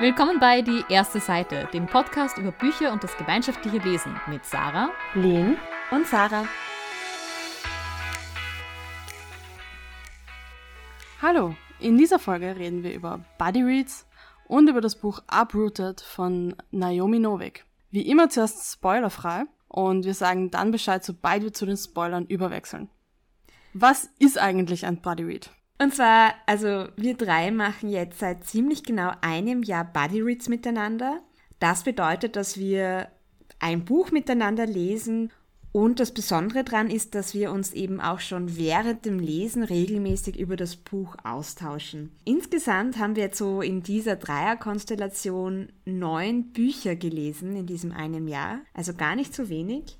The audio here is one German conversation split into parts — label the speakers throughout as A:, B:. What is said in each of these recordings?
A: Willkommen bei Die erste Seite, dem Podcast über Bücher und das gemeinschaftliche Lesen mit Sarah,
B: Lynn und Sarah. Hallo, in dieser Folge reden wir über Buddy Reads und über das Buch Uprooted von Naomi Novik. Wie immer zuerst spoilerfrei und wir sagen dann Bescheid, sobald wir zu den Spoilern überwechseln. Was ist eigentlich ein Buddy Read?
C: Und zwar, also wir drei machen jetzt seit ziemlich genau einem Jahr Buddy Reads miteinander. Das bedeutet, dass wir ein Buch miteinander lesen und das Besondere daran ist, dass wir uns eben auch schon während dem Lesen regelmäßig über das Buch austauschen. Insgesamt haben wir jetzt so in dieser Dreierkonstellation neun Bücher gelesen in diesem einen Jahr, also gar nicht so wenig.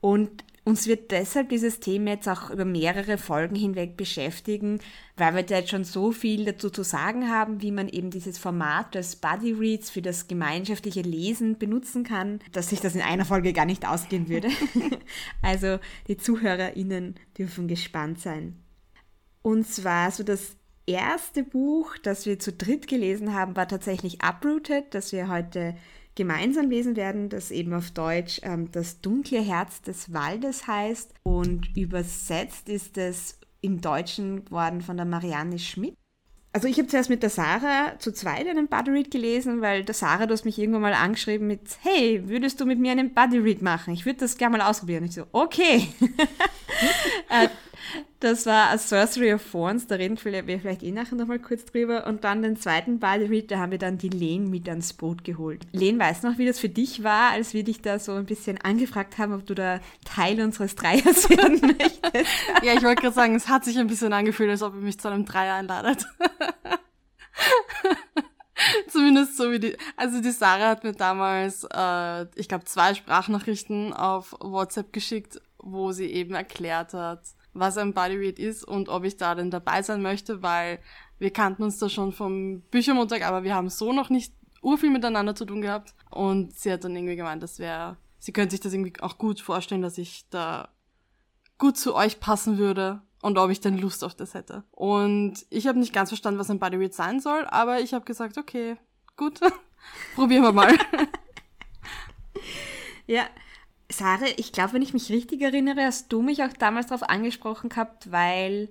C: Und uns wird deshalb dieses Thema jetzt auch über mehrere Folgen hinweg beschäftigen, weil wir da jetzt schon so viel dazu zu sagen haben, wie man eben dieses Format des Buddy Reads für das gemeinschaftliche Lesen benutzen kann, dass sich das in einer Folge gar nicht ausgehen würde. also die ZuhörerInnen dürfen gespannt sein. Und zwar so das erste Buch, das wir zu dritt gelesen haben, war tatsächlich Uprooted, das wir heute gemeinsam lesen werden, das eben auf Deutsch ähm, das dunkle Herz des Waldes heißt und übersetzt ist es im Deutschen worden von der Marianne Schmidt. Also ich habe zuerst mit der Sarah zu zweit einen Buddy Read gelesen, weil der Sarah, du hast mich irgendwann mal angeschrieben mit, hey, würdest du mit mir einen Buddy Read machen? Ich würde das gerne mal ausprobieren. Ich so, okay. äh, das war A Sorcery of Thorns, da reden wir vielleicht eh nachher nochmal kurz drüber. Und dann den zweiten Buddy Read, da haben wir dann die Len mit ans Boot geholt. Len, weißt du noch, wie das für dich war, als wir dich da so ein bisschen angefragt haben, ob du da Teil unseres Dreiers werden möchtest?
B: ja, ich wollte gerade sagen, es hat sich ein bisschen angefühlt, als ob ihr mich zu einem Dreier einladet. Zumindest so wie die. Also die Sarah hat mir damals, äh, ich glaube, zwei Sprachnachrichten auf WhatsApp geschickt, wo sie eben erklärt hat, was ein Bodyread ist und ob ich da denn dabei sein möchte, weil wir kannten uns da schon vom Büchermontag, aber wir haben so noch nicht urviel miteinander zu tun gehabt. Und sie hat dann irgendwie gemeint, das wäre, sie könnte sich das irgendwie auch gut vorstellen, dass ich da gut zu euch passen würde und ob ich denn Lust auf das hätte. Und ich habe nicht ganz verstanden, was ein Bodyread sein soll, aber ich habe gesagt, okay, gut, probieren wir mal.
C: ja, Sarah, ich glaube, wenn ich mich richtig erinnere, hast du mich auch damals darauf angesprochen gehabt, weil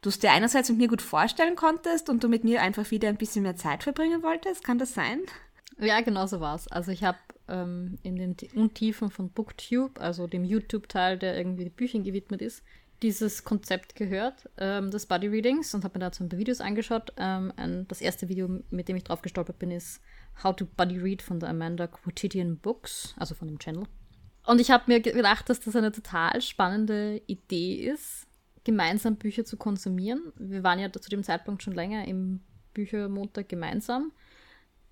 C: du es dir einerseits mit mir gut vorstellen konntest und du mit mir einfach wieder ein bisschen mehr Zeit verbringen wolltest. Kann das sein?
A: Ja, genau so war es. Also ich habe ähm, in den Untiefen von Booktube, also dem YouTube-Teil, der irgendwie Büchern gewidmet ist, dieses Konzept gehört, ähm, des Body Readings und habe mir dazu ein paar Videos angeschaut. Ähm, ein, das erste Video, mit dem ich drauf gestolpert bin, ist How to Body Read von der Amanda Quotidian Books, also von dem Channel. Und ich habe mir gedacht, dass das eine total spannende Idee ist, gemeinsam Bücher zu konsumieren. Wir waren ja zu dem Zeitpunkt schon länger im Büchermontag gemeinsam.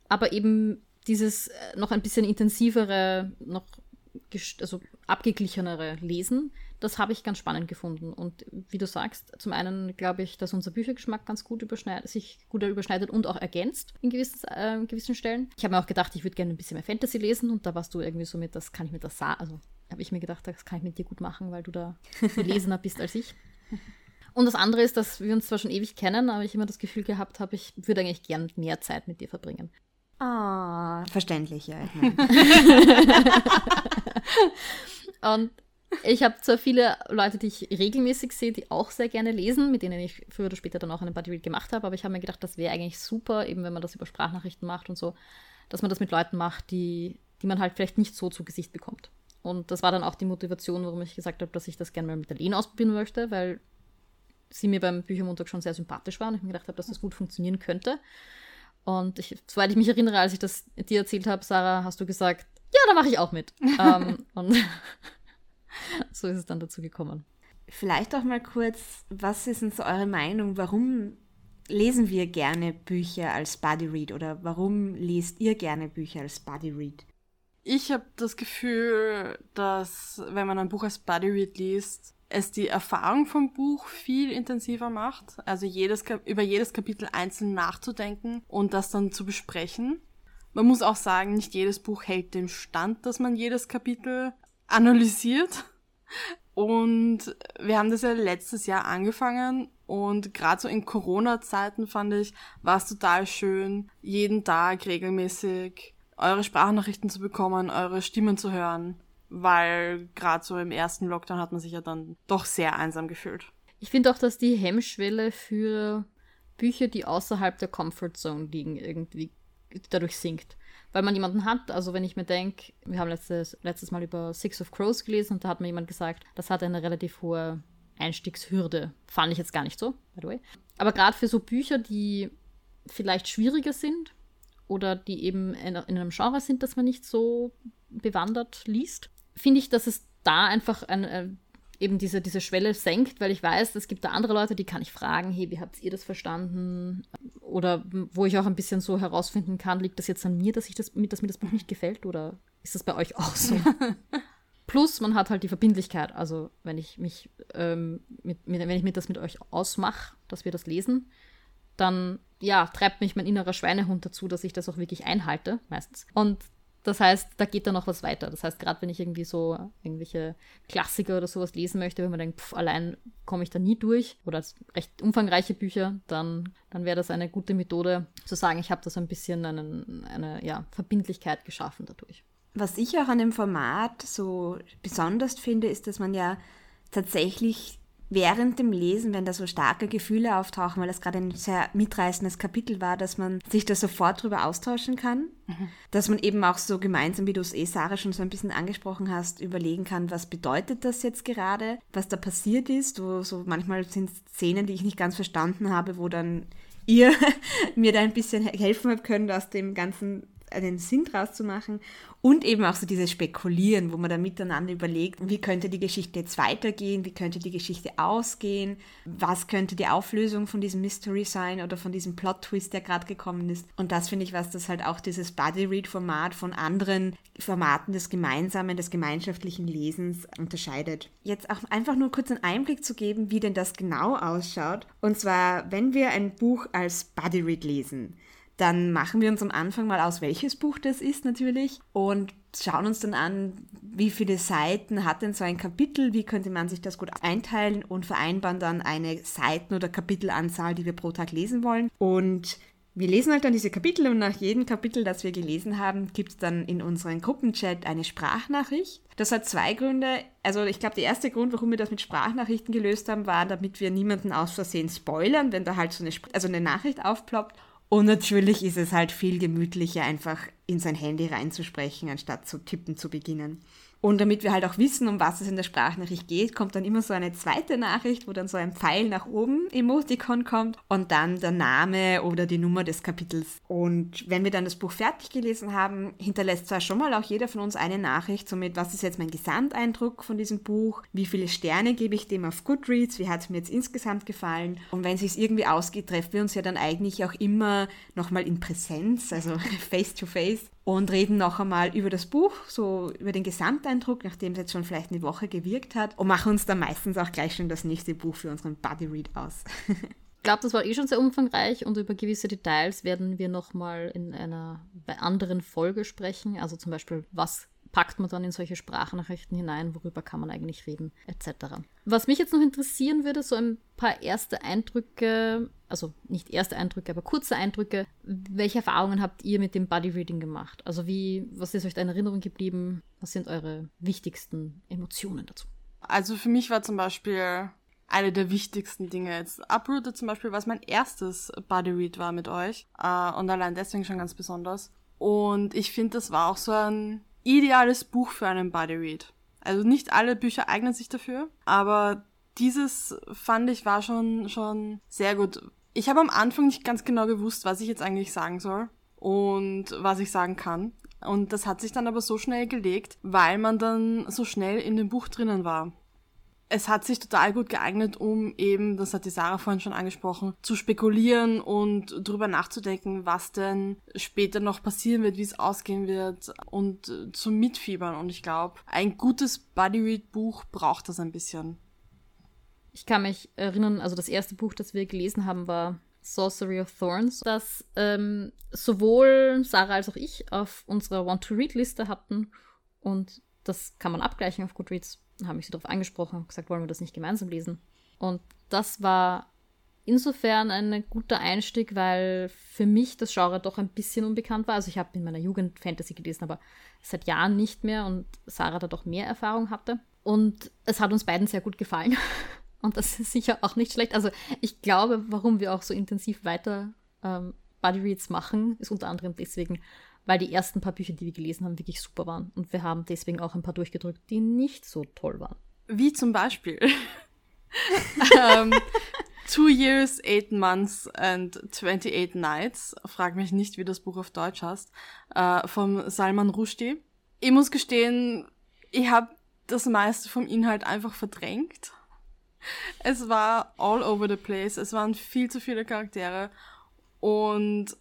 A: Aber eben dieses äh, noch ein bisschen intensivere, noch also abgeglichenere Lesen, das habe ich ganz spannend gefunden. Und wie du sagst, zum einen glaube ich, dass unser Büchergeschmack ganz gut sich gut überschneidet und auch ergänzt in gewissen, äh, gewissen Stellen. Ich habe mir auch gedacht, ich würde gerne ein bisschen mehr Fantasy lesen und da warst du irgendwie so mit, das kann ich mit das also habe ich mir gedacht, das kann ich mit dir gut machen, weil du da gelesener bist als ich. Und das andere ist, dass wir uns zwar schon ewig kennen, aber ich immer das Gefühl gehabt habe, ich würde eigentlich gern mehr Zeit mit dir verbringen.
C: Ah, oh, verständlich, ja.
A: und ich habe zwar viele Leute, die ich regelmäßig sehe, die auch sehr gerne lesen, mit denen ich früher oder später dann auch einen Buddy Read gemacht habe, aber ich habe mir gedacht, das wäre eigentlich super, eben wenn man das über Sprachnachrichten macht und so, dass man das mit Leuten macht, die, die man halt vielleicht nicht so zu Gesicht bekommt. Und das war dann auch die Motivation, warum ich gesagt habe, dass ich das gerne mal mit der Lene ausprobieren möchte, weil sie mir beim Büchermontag schon sehr sympathisch war und ich mir gedacht habe, dass das gut funktionieren könnte. Und ich, soweit ich mich erinnere, als ich das dir erzählt habe, Sarah, hast du gesagt, ja, da mache ich auch mit. ähm, und so ist es dann dazu gekommen.
C: Vielleicht auch mal kurz, was ist denn so eure Meinung? Warum lesen wir gerne Bücher als Buddy Read oder warum lest ihr gerne Bücher als Buddy Read?
B: Ich habe das Gefühl, dass wenn man ein Buch als Buddy Read liest, es die Erfahrung vom Buch viel intensiver macht. Also jedes, über jedes Kapitel einzeln nachzudenken und das dann zu besprechen. Man muss auch sagen, nicht jedes Buch hält dem Stand, dass man jedes Kapitel analysiert. Und wir haben das ja letztes Jahr angefangen Und gerade so in Corona-Zeiten fand ich, war es total schön, jeden Tag regelmäßig eure Sprachnachrichten zu bekommen, eure Stimmen zu hören, weil gerade so im ersten Lockdown hat man sich ja dann doch sehr einsam gefühlt.
A: Ich finde auch, dass die Hemmschwelle für Bücher, die außerhalb der Comfort Zone liegen, irgendwie dadurch sinkt. Weil man jemanden hat, also wenn ich mir denke, wir haben letztes, letztes Mal über Six of Crows gelesen und da hat mir jemand gesagt, das hat eine relativ hohe Einstiegshürde. Fand ich jetzt gar nicht so, by the way. Aber gerade für so Bücher, die vielleicht schwieriger sind oder die eben in, in einem Genre sind, das man nicht so bewandert liest, finde ich, dass es da einfach ein, eben diese, diese Schwelle senkt, weil ich weiß, es gibt da andere Leute, die kann ich fragen, hey, wie habt ihr das verstanden? Oder wo ich auch ein bisschen so herausfinden kann, liegt das jetzt an mir, dass, ich das, dass mir das Buch nicht gefällt oder ist das bei euch auch so? Plus, man hat halt die Verbindlichkeit. Also, wenn ich mich, ähm, mit, mit, wenn ich mir das mit euch ausmache, dass wir das lesen, dann, ja, treibt mich mein innerer Schweinehund dazu, dass ich das auch wirklich einhalte, meistens. Und das heißt, da geht dann noch was weiter. Das heißt, gerade wenn ich irgendwie so irgendwelche Klassiker oder sowas lesen möchte, wenn man denkt, pff, allein komme ich da nie durch oder recht umfangreiche Bücher, dann, dann wäre das eine gute Methode, zu sagen, ich habe da so ein bisschen einen, eine ja, Verbindlichkeit geschaffen dadurch.
C: Was ich auch an dem Format so besonders finde, ist, dass man ja tatsächlich während dem Lesen, wenn da so starke Gefühle auftauchen, weil das gerade ein sehr mitreißendes Kapitel war, dass man sich da sofort drüber austauschen kann. Mhm. Dass man eben auch so gemeinsam, wie du es eh, Sarah, schon so ein bisschen angesprochen hast, überlegen kann, was bedeutet das jetzt gerade, was da passiert ist. Wo so manchmal sind Szenen, die ich nicht ganz verstanden habe, wo dann ihr mir da ein bisschen helfen habt können, aus dem ganzen einen Sinn draus zu machen und eben auch so dieses Spekulieren, wo man dann miteinander überlegt, wie könnte die Geschichte jetzt weitergehen, wie könnte die Geschichte ausgehen, was könnte die Auflösung von diesem Mystery sein oder von diesem Plot-Twist, der gerade gekommen ist. Und das finde ich was, das halt auch dieses Buddy-Read-Format von anderen Formaten des gemeinsamen, des gemeinschaftlichen Lesens unterscheidet. Jetzt auch einfach nur kurz einen Einblick zu geben, wie denn das genau ausschaut. Und zwar, wenn wir ein Buch als Buddy-Read lesen, dann machen wir uns am Anfang mal aus, welches Buch das ist natürlich und schauen uns dann an, wie viele Seiten hat denn so ein Kapitel, wie könnte man sich das gut einteilen und vereinbaren dann eine Seiten- oder Kapitelanzahl, die wir pro Tag lesen wollen. Und wir lesen halt dann diese Kapitel und nach jedem Kapitel, das wir gelesen haben, gibt es dann in unserem Gruppenchat eine Sprachnachricht. Das hat zwei Gründe. Also ich glaube, der erste Grund, warum wir das mit Sprachnachrichten gelöst haben, war, damit wir niemanden aus Versehen spoilern, wenn da halt so eine, also eine Nachricht aufploppt. Und natürlich ist es halt viel gemütlicher, einfach in sein Handy reinzusprechen, anstatt zu tippen zu beginnen. Und damit wir halt auch wissen, um was es in der Sprachnachricht geht, kommt dann immer so eine zweite Nachricht, wo dann so ein Pfeil nach oben Emoticon kommt und dann der Name oder die Nummer des Kapitels. Und wenn wir dann das Buch fertig gelesen haben, hinterlässt zwar schon mal auch jeder von uns eine Nachricht, somit was ist jetzt mein Gesamteindruck von diesem Buch, wie viele Sterne gebe ich dem auf Goodreads, wie hat es mir jetzt insgesamt gefallen. Und wenn es sich irgendwie ausgeht, treffen wir uns ja dann eigentlich auch immer nochmal in Präsenz, also face to face und reden noch einmal über das Buch, so über den Gesamteindruck, nachdem es jetzt schon vielleicht eine Woche gewirkt hat und machen uns dann meistens auch gleich schon das nächste Buch für unseren Buddy Read aus.
A: ich glaube, das war eh schon sehr umfangreich und über gewisse Details werden wir nochmal in einer anderen Folge sprechen. Also zum Beispiel, was packt man dann in solche Sprachnachrichten hinein, worüber kann man eigentlich reden, etc. Was mich jetzt noch interessieren würde, so ein paar erste Eindrücke, also nicht erste Eindrücke, aber kurze Eindrücke. Welche Erfahrungen habt ihr mit dem Body Reading gemacht? Also wie, was ist euch da in Erinnerung geblieben? Was sind eure wichtigsten Emotionen dazu?
B: Also für mich war zum Beispiel eine der wichtigsten Dinge jetzt. Uprooted zum Beispiel, was mein erstes Body Read war mit euch. Äh, und allein deswegen schon ganz besonders. Und ich finde, das war auch so ein ideales Buch für einen Body Read. Also nicht alle Bücher eignen sich dafür, aber dieses fand ich war schon schon sehr gut. Ich habe am Anfang nicht ganz genau gewusst, was ich jetzt eigentlich sagen soll und was ich sagen kann. Und das hat sich dann aber so schnell gelegt, weil man dann so schnell in dem Buch drinnen war es hat sich total gut geeignet, um eben, das hat die Sarah vorhin schon angesprochen, zu spekulieren und drüber nachzudenken, was denn später noch passieren wird, wie es ausgehen wird und äh, zu mitfiebern. Und ich glaube, ein gutes Bodyread-Buch braucht das ein bisschen.
A: Ich kann mich erinnern, also das erste Buch, das wir gelesen haben, war Sorcery of Thorns, das ähm, sowohl Sarah als auch ich auf unserer Want-to-Read-Liste hatten und das kann man abgleichen auf Goodreads haben mich darauf angesprochen, gesagt, wollen wir das nicht gemeinsam lesen. Und das war insofern ein guter Einstieg, weil für mich das Genre doch ein bisschen unbekannt war. Also ich habe in meiner Jugend Fantasy gelesen, aber seit Jahren nicht mehr und Sarah da doch mehr Erfahrung hatte. Und es hat uns beiden sehr gut gefallen. Und das ist sicher auch nicht schlecht. Also ich glaube, warum wir auch so intensiv weiter ähm, Buddy Reads machen, ist unter anderem deswegen, weil die ersten paar Bücher, die wir gelesen haben, wirklich super waren. Und wir haben deswegen auch ein paar durchgedrückt, die nicht so toll waren.
B: Wie zum Beispiel um, Two Years, Eight Months and 28 Nights. Frag mich nicht, wie das Buch auf Deutsch heißt. Uh, vom Salman Rushdie. Ich muss gestehen, ich habe das meiste vom Inhalt einfach verdrängt. Es war all over the place. Es waren viel zu viele Charaktere. Und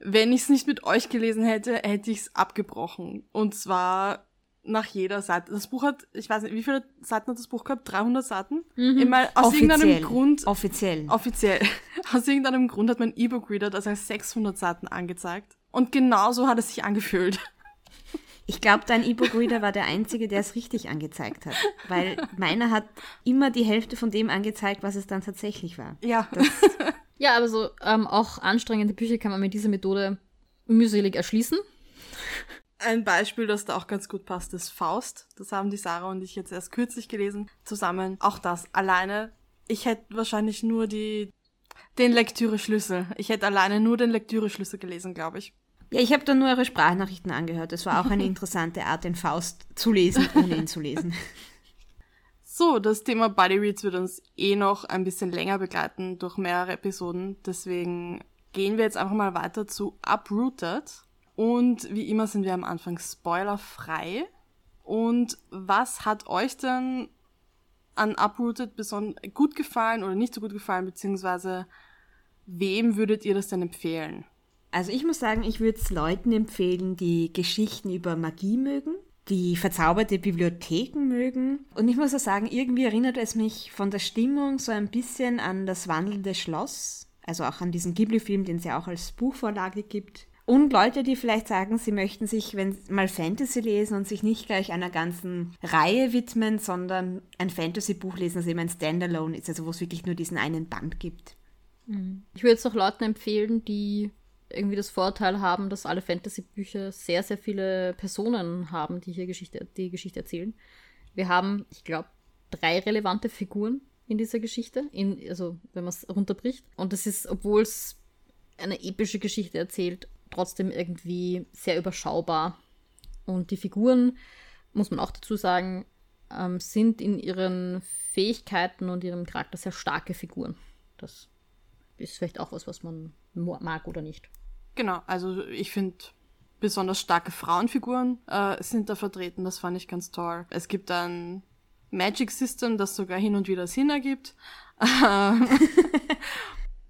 B: wenn ich es nicht mit euch gelesen hätte, hätte ich es abgebrochen. Und zwar nach jeder Seite. Das Buch hat, ich weiß nicht, wie viele Seiten hat das Buch gehabt? 300 Seiten? Mhm. Immer, aus offiziell. irgendeinem Grund.
C: Offiziell.
B: Offiziell. Aus irgendeinem Grund hat mein E-Book-Reader das als 600 Seiten angezeigt. Und genauso hat es sich angefühlt.
C: Ich glaube, dein E-Book-Reader war der einzige, der es richtig angezeigt hat. Weil meiner hat immer die Hälfte von dem angezeigt, was es dann tatsächlich war.
B: Ja.
A: Ja, aber so ähm, auch anstrengende Bücher kann man mit dieser Methode mühselig erschließen.
B: Ein Beispiel, das da auch ganz gut passt, ist Faust. Das haben die Sarah und ich jetzt erst kürzlich gelesen. Zusammen. Auch das alleine. Ich hätte wahrscheinlich nur die, den Lektüre-Schlüssel. Ich hätte alleine nur den Lektüre-Schlüssel gelesen, glaube ich.
C: Ja, ich habe da nur eure Sprachnachrichten angehört. Das war auch eine interessante Art, den Faust zu lesen, ohne ihn zu lesen.
B: So, das Thema Body Reads wird uns eh noch ein bisschen länger begleiten durch mehrere Episoden. Deswegen gehen wir jetzt einfach mal weiter zu Uprooted. Und wie immer sind wir am Anfang spoilerfrei. Und was hat euch denn an Uprooted besonders gut gefallen oder nicht so gut gefallen, beziehungsweise wem würdet ihr das denn empfehlen?
C: Also ich muss sagen, ich würde es Leuten empfehlen, die Geschichten über Magie mögen, die verzauberte Bibliotheken mögen. Und ich muss auch sagen, irgendwie erinnert es mich von der Stimmung so ein bisschen an das wandelnde Schloss. Also auch an diesen Ghibli-Film, den es ja auch als Buchvorlage gibt. Und Leute, die vielleicht sagen, sie möchten sich, wenn mal Fantasy lesen und sich nicht gleich einer ganzen Reihe widmen, sondern ein Fantasy-Buch lesen, das eben ein Standalone ist, also wo es wirklich nur diesen einen Band gibt.
A: Mhm. Ich würde es auch Leuten empfehlen, die irgendwie das Vorteil haben, dass alle Fantasy-Bücher sehr, sehr viele Personen haben, die hier Geschichte, die Geschichte erzählen. Wir haben, ich glaube, drei relevante Figuren in dieser Geschichte, in, also wenn man es runterbricht. Und das ist, obwohl es eine epische Geschichte erzählt, trotzdem irgendwie sehr überschaubar. Und die Figuren, muss man auch dazu sagen, ähm, sind in ihren Fähigkeiten und ihrem Charakter sehr starke Figuren. Das ist vielleicht auch was, was man mag oder nicht.
B: Genau, also ich finde besonders starke Frauenfiguren äh, sind da vertreten, das fand ich ganz toll. Es gibt ein Magic System, das sogar hin und wieder Sinn ergibt.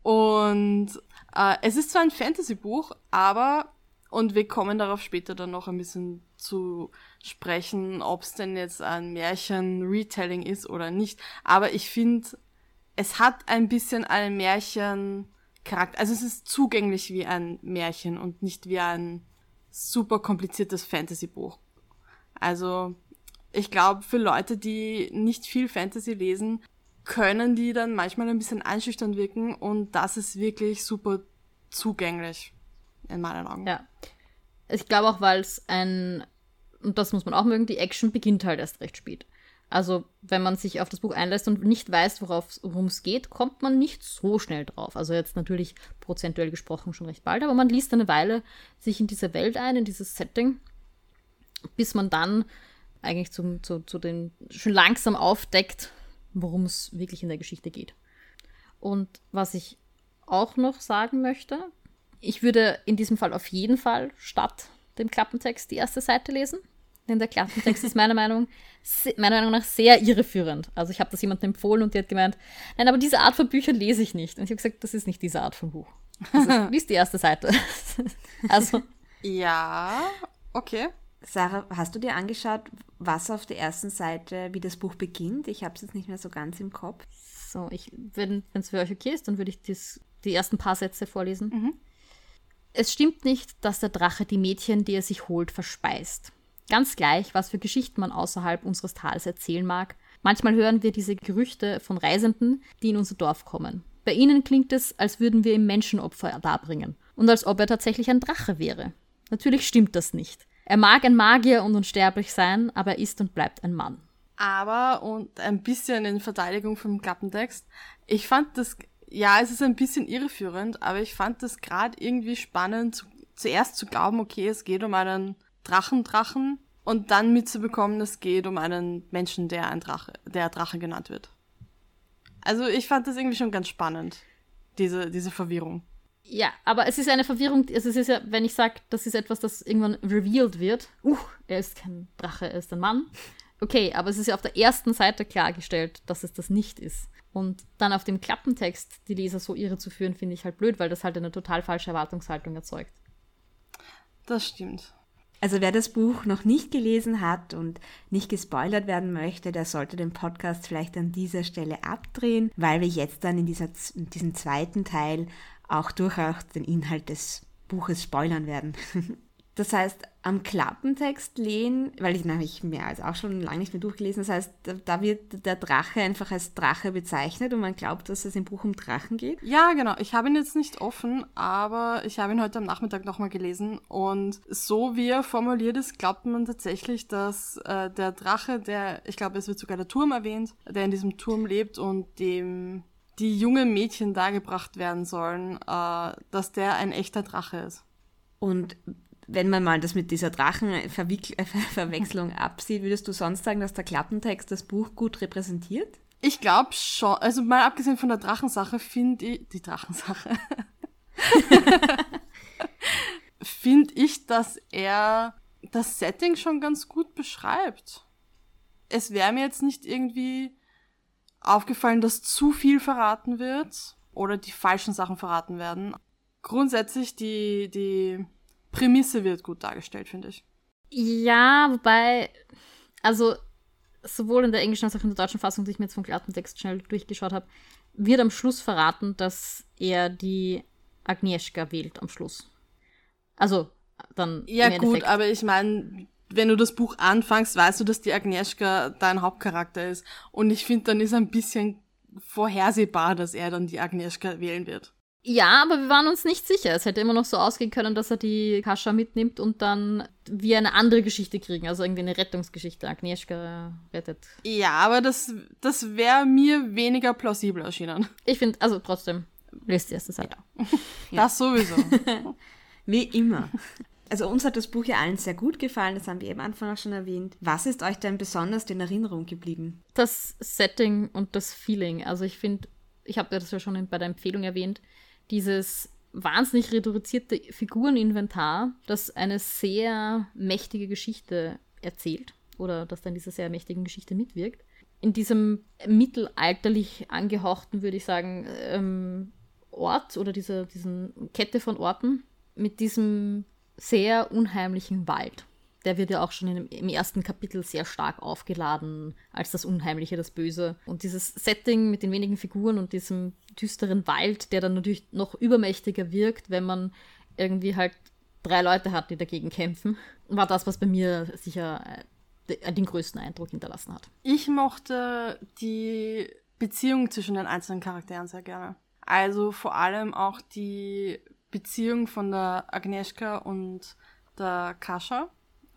B: und äh, es ist zwar ein Fantasy-Buch, aber, und wir kommen darauf später dann noch ein bisschen zu sprechen, ob es denn jetzt ein Märchen-Retelling ist oder nicht, aber ich finde, es hat ein bisschen einen Märchen-Charakter. Also es ist zugänglich wie ein Märchen und nicht wie ein super kompliziertes Fantasy-Buch. Also ich glaube, für Leute, die nicht viel Fantasy lesen, können die dann manchmal ein bisschen einschüchternd wirken und das ist wirklich super zugänglich in meinen Augen.
A: Ja. Ich glaube auch, weil es ein, und das muss man auch mögen, die Action beginnt halt erst recht spät. Also, wenn man sich auf das Buch einlässt und nicht weiß, worum es geht, kommt man nicht so schnell drauf. Also jetzt natürlich prozentuell gesprochen schon recht bald, aber man liest eine Weile sich in diese Welt ein, in dieses Setting, bis man dann eigentlich zum, zu, zu den schon langsam aufdeckt, worum es wirklich in der Geschichte geht. Und was ich auch noch sagen möchte, ich würde in diesem Fall auf jeden Fall statt dem Klappentext die erste Seite lesen. Denn der Klappentext ist meiner Meinung, meiner Meinung nach sehr irreführend. Also ich habe das jemandem empfohlen und die hat gemeint, nein, aber diese Art von Büchern lese ich nicht. Und ich habe gesagt, das ist nicht diese Art von Buch. Ist, lies die erste Seite. also.
B: Ja, okay.
C: Sarah, hast du dir angeschaut, was auf der ersten Seite, wie das Buch beginnt? Ich habe es jetzt nicht mehr so ganz im Kopf.
A: So, ich, wenn es für euch okay ist, dann würde ich das, die ersten paar Sätze vorlesen. Mhm. Es stimmt nicht, dass der Drache die Mädchen, die er sich holt, verspeist. Ganz gleich, was für Geschichten man außerhalb unseres Tals erzählen mag, Manchmal hören wir diese Gerüchte von Reisenden, die in unser Dorf kommen. Bei ihnen klingt es, als würden wir ihm Menschenopfer darbringen und als ob er tatsächlich ein Drache wäre. Natürlich stimmt das nicht. Er mag ein Magier und unsterblich sein, aber er ist und bleibt ein Mann.
B: Aber, und ein bisschen in Verteidigung vom Klappentext, ich fand das, ja, es ist ein bisschen irreführend, aber ich fand das gerade irgendwie spannend, zu, zuerst zu glauben, okay, es geht um einen Drachendrachen und dann mitzubekommen, es geht um einen Menschen, der ein Drache, der Drache genannt wird. Also ich fand das irgendwie schon ganz spannend, diese, diese Verwirrung.
A: Ja, aber es ist eine Verwirrung, also es ist ja, wenn ich sage, das ist etwas, das irgendwann revealed wird, uh, er ist kein Drache, er ist ein Mann. Okay, aber es ist ja auf der ersten Seite klargestellt, dass es das nicht ist. Und dann auf dem Klappentext die Leser so irre zu führen, finde ich halt blöd, weil das halt eine total falsche Erwartungshaltung erzeugt.
B: Das stimmt.
C: Also wer das Buch noch nicht gelesen hat und nicht gespoilert werden möchte, der sollte den Podcast vielleicht an dieser Stelle abdrehen, weil wir jetzt dann in, dieser, in diesem zweiten Teil auch durchaus den Inhalt des Buches spoilern werden. Das heißt, am Klappentext lehnen, weil ich nämlich mehr als auch schon lange nicht mehr durchgelesen, das heißt, da wird der Drache einfach als Drache bezeichnet und man glaubt, dass es im Buch um Drachen geht.
B: Ja, genau. Ich habe ihn jetzt nicht offen, aber ich habe ihn heute am Nachmittag nochmal gelesen und so wie er formuliert ist, glaubt man tatsächlich, dass äh, der Drache, der, ich glaube, es wird sogar der Turm erwähnt, der in diesem Turm lebt und dem die jungen Mädchen dargebracht werden sollen, äh, dass der ein echter Drache ist.
C: Und wenn man mal das mit dieser Drachenverwechslung absieht, würdest du sonst sagen, dass der Klappentext das Buch gut repräsentiert?
B: Ich glaube schon, also mal abgesehen von der Drachensache, finde ich, die Drachensache, finde ich, dass er das Setting schon ganz gut beschreibt. Es wäre mir jetzt nicht irgendwie aufgefallen, dass zu viel verraten wird oder die falschen Sachen verraten werden. Grundsätzlich die, die Prämisse wird gut dargestellt, finde ich.
A: Ja, wobei, also sowohl in der englischen als auch in der deutschen Fassung, die ich mir jetzt vom Klappentext schnell durchgeschaut habe, wird am Schluss verraten, dass er die Agnieszka wählt am Schluss. Also dann.
B: Ja, gut, aber ich meine, wenn du das Buch anfängst, weißt du, dass die Agnieszka dein Hauptcharakter ist. Und ich finde, dann ist ein bisschen vorhersehbar, dass er dann die Agnieszka wählen wird.
A: Ja, aber wir waren uns nicht sicher. Es hätte immer noch so ausgehen können, dass er die Kascha mitnimmt und dann wir eine andere Geschichte kriegen, also irgendwie eine Rettungsgeschichte. Agnieszka rettet.
B: Ja, aber das, das wäre mir weniger plausibel erschienen.
A: Ich finde, also trotzdem, lest die erste Seite.
B: Ja. Das sowieso.
C: Wie immer. Also uns hat das Buch ja allen sehr gut gefallen, das haben wir eben am Anfang auch schon erwähnt. Was ist euch denn besonders in Erinnerung geblieben?
A: Das Setting und das Feeling. Also ich finde, ich habe das ja schon bei der Empfehlung erwähnt, dieses wahnsinnig reduzierte Figureninventar, das eine sehr mächtige Geschichte erzählt oder das dann dieser sehr mächtigen Geschichte mitwirkt. In diesem mittelalterlich angehauchten, würde ich sagen, ähm, Ort oder dieser diesen Kette von Orten mit diesem sehr unheimlichen Wald der wird ja auch schon im, im, ersten Kapitel sehr stark aufgeladen als das Unheimliche, das Böse. Und dieses Setting mit den wenigen Figuren und diesem düsteren Wald, der dann natürlich noch übermächtiger wirkt, wenn man irgendwie halt drei Leute hat, die dagegen kämpfen, war das, was bei mir sicher äh, den größten Eindruck hinterlassen hat.
B: Ich mochte die Beziehung zwischen den einzelnen Charakteren sehr gerne. Also vor allem auch die Beziehung von der Agnieszka und der Kascha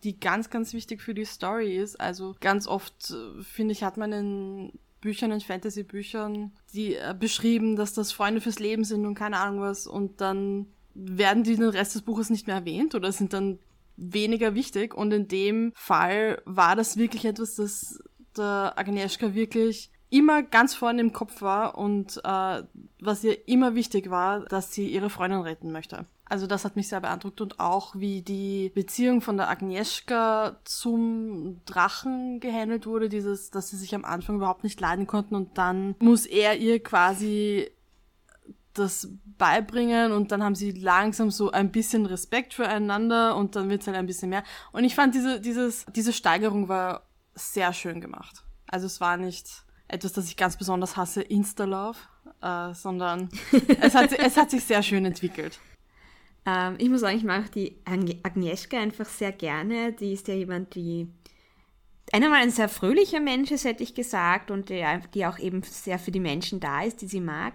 B: die ganz, ganz wichtig für die Story ist. Also ganz oft, äh, finde ich, hat man in Büchern, in Fantasy-Büchern, die äh, beschrieben, dass das Freunde fürs Leben sind und keine Ahnung was. Und dann werden die den Rest des Buches nicht mehr erwähnt oder sind dann weniger wichtig. Und in dem Fall war das wirklich etwas, das der Agnieszka wirklich immer ganz vorne im Kopf war und äh, was ihr immer wichtig war, dass sie ihre Freundin retten möchte. Also das hat mich sehr beeindruckt und auch wie die Beziehung von der Agnieszka zum Drachen gehandelt wurde, dieses, dass sie sich am Anfang überhaupt nicht leiden konnten und dann muss er ihr quasi das beibringen und dann haben sie langsam so ein bisschen Respekt füreinander und dann wird es halt ein bisschen mehr. Und ich fand diese, dieses, diese Steigerung war sehr schön gemacht. Also es war nicht etwas, das ich ganz besonders hasse, Insta-Love, äh, sondern es hat, es hat sich sehr schön entwickelt.
C: Ähm, ich muss sagen, ich mag die Agnieszka einfach sehr gerne. Die ist ja jemand, die einmal ein sehr fröhlicher Mensch ist, hätte ich gesagt, und der, die auch eben sehr für die Menschen da ist, die sie mag.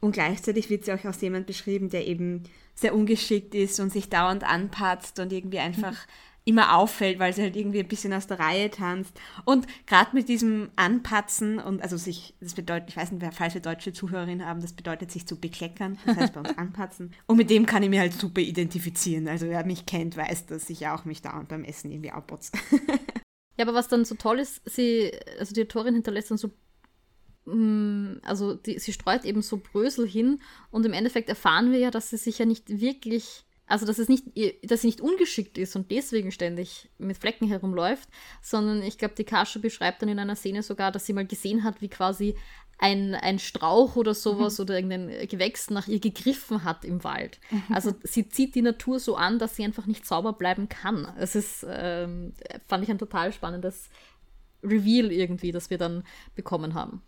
C: Und gleichzeitig wird sie auch als jemand beschrieben, der eben sehr ungeschickt ist und sich dauernd anpatzt und irgendwie einfach immer auffällt, weil sie halt irgendwie ein bisschen aus der Reihe tanzt. Und gerade mit diesem Anpatzen und also sich, das bedeutet, ich weiß nicht, wer falsche deutsche Zuhörerinnen haben, das bedeutet sich zu bekleckern, das heißt bei uns anpatzen. Und mit dem kann ich mir halt super identifizieren. Also wer mich kennt, weiß, dass ich auch mich dauernd beim Essen irgendwie aufputze.
A: Ja, aber was dann so toll ist, sie, also die Autorin hinterlässt dann so, mm, also die, sie streut eben so Brösel hin und im Endeffekt erfahren wir ja, dass sie sich ja nicht wirklich, also dass es nicht, dass sie nicht ungeschickt ist und deswegen ständig mit Flecken herumläuft, sondern ich glaube, die Kasche beschreibt dann in einer Szene sogar, dass sie mal gesehen hat, wie quasi ein, ein Strauch oder sowas mhm. oder irgendein Gewächs nach ihr gegriffen hat im Wald. Mhm. Also sie zieht die Natur so an, dass sie einfach nicht sauber bleiben kann. Es ist, ähm, fand ich ein total spannendes Reveal irgendwie, das wir dann bekommen haben.